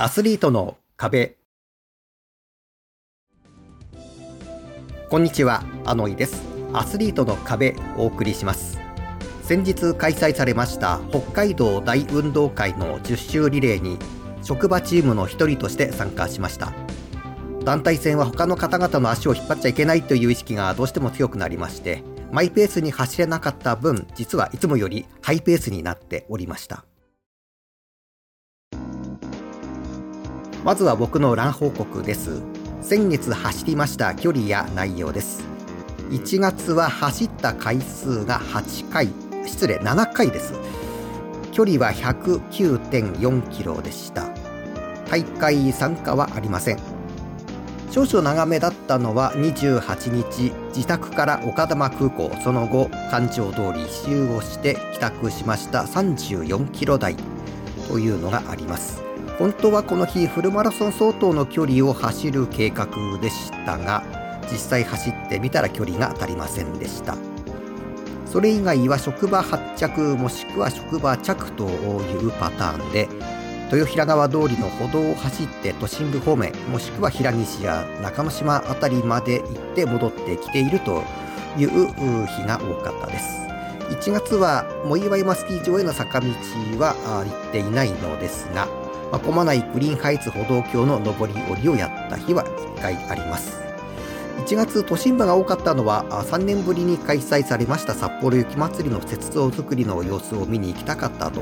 アスリートの壁こんにちは、あのいです。アスリートの壁お送りします。先日開催されました北海道大運動会の10周リレーに職場チームの一人として参加しました。団体戦は他の方々の足を引っ張っちゃいけないという意識がどうしても強くなりまして、マイペースに走れなかった分、実はいつもよりハイペースになっておりました。まずは僕のラン報告です。先月走りました距離や内容です。1月は走った回数が8回、失礼、7回です。距離は109.4キロでした。大会参加はありません。少々長めだったのは28日、自宅から岡玉空港、その後、環状通り一周をして帰宅しました34キロ台というのがあります。本当はこの日フルマラソン相当の距離を走る計画でしたが実際走ってみたら距離が足りませんでした。それ以外は職場発着もしくは職場着というパターンで豊平川通りの歩道を走って都心部方面もしくは平西や中之島辺りまで行って戻ってきているという日が多かったです。1月は藻岩山スキー場への坂道は行っていないのですがまあ、混まないグリーンハイツ歩道橋の上り下りをやった日は1回あります。1月都心部が多かったのは3年ぶりに開催されました札幌雪まつりの雪像作りの様子を見に行きたかったと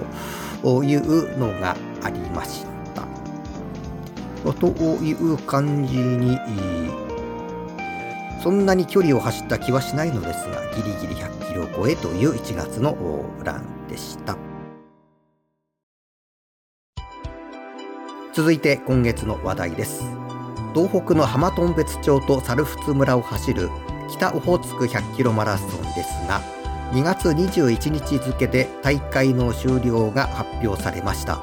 いうのがありました。という感じにそんなに距離を走った気はしないのですがギリギリ100キロ超えという1月のランでした。続いて今月の話題です東北の浜頓別町と猿払村を走る北オホーツク100キロマラソンですが2月21日付で大会の終了が発表されました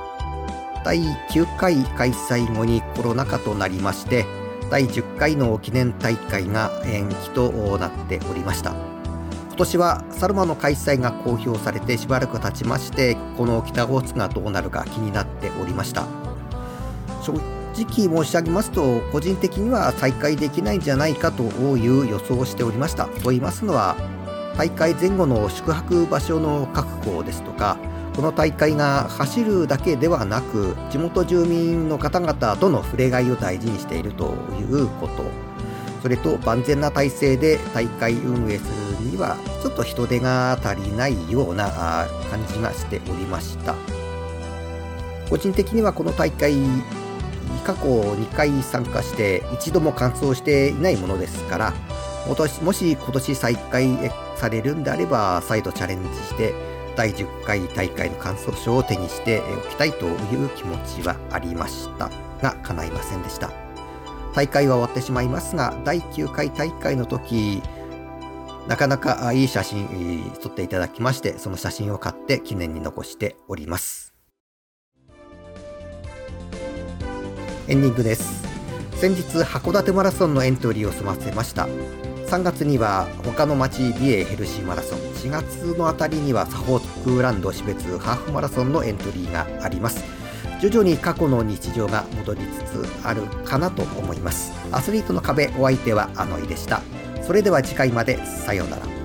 第9回開催後にコロナ禍となりまして第10回の記念大会が延期となっておりました。今年はサルマの開催が公表されてしばらく経ちましてこの北オホーツクがどうなるか気になっておりました。正直申し上げますと個人的には再開できないんじゃないかという予想をしておりました。と言いますのは大会前後の宿泊場所の確保ですとかこの大会が走るだけではなく地元住民の方々との触れ合いを大事にしているということ。それと万全な体制で大会運営するにはちょっと人手が足りないような感じがしておりました。個人的にはこの大会過去2回参加して一度も完走していないものですからもし今年再開されるんであれば再度チャレンジして第10回大会の完走証を手にしておきたいという気持ちはありました。が叶いませんでした。大会は終わってしまいますが第9回大会の時なかなかいい写真撮っていただきましてその写真を買って記念に残しております。エンディングです。先日函館マラソンのエントリーを済ませました。3月には他の町美瑛ヘルシーマラソン。4月のあたりにはサホークランド標別ハーフマラソンのエントリーがあります。徐々に過去の日常が戻りつつあるかなと思います。アスリートの壁お相手はあのいでした。それでは次回まで。さようなら。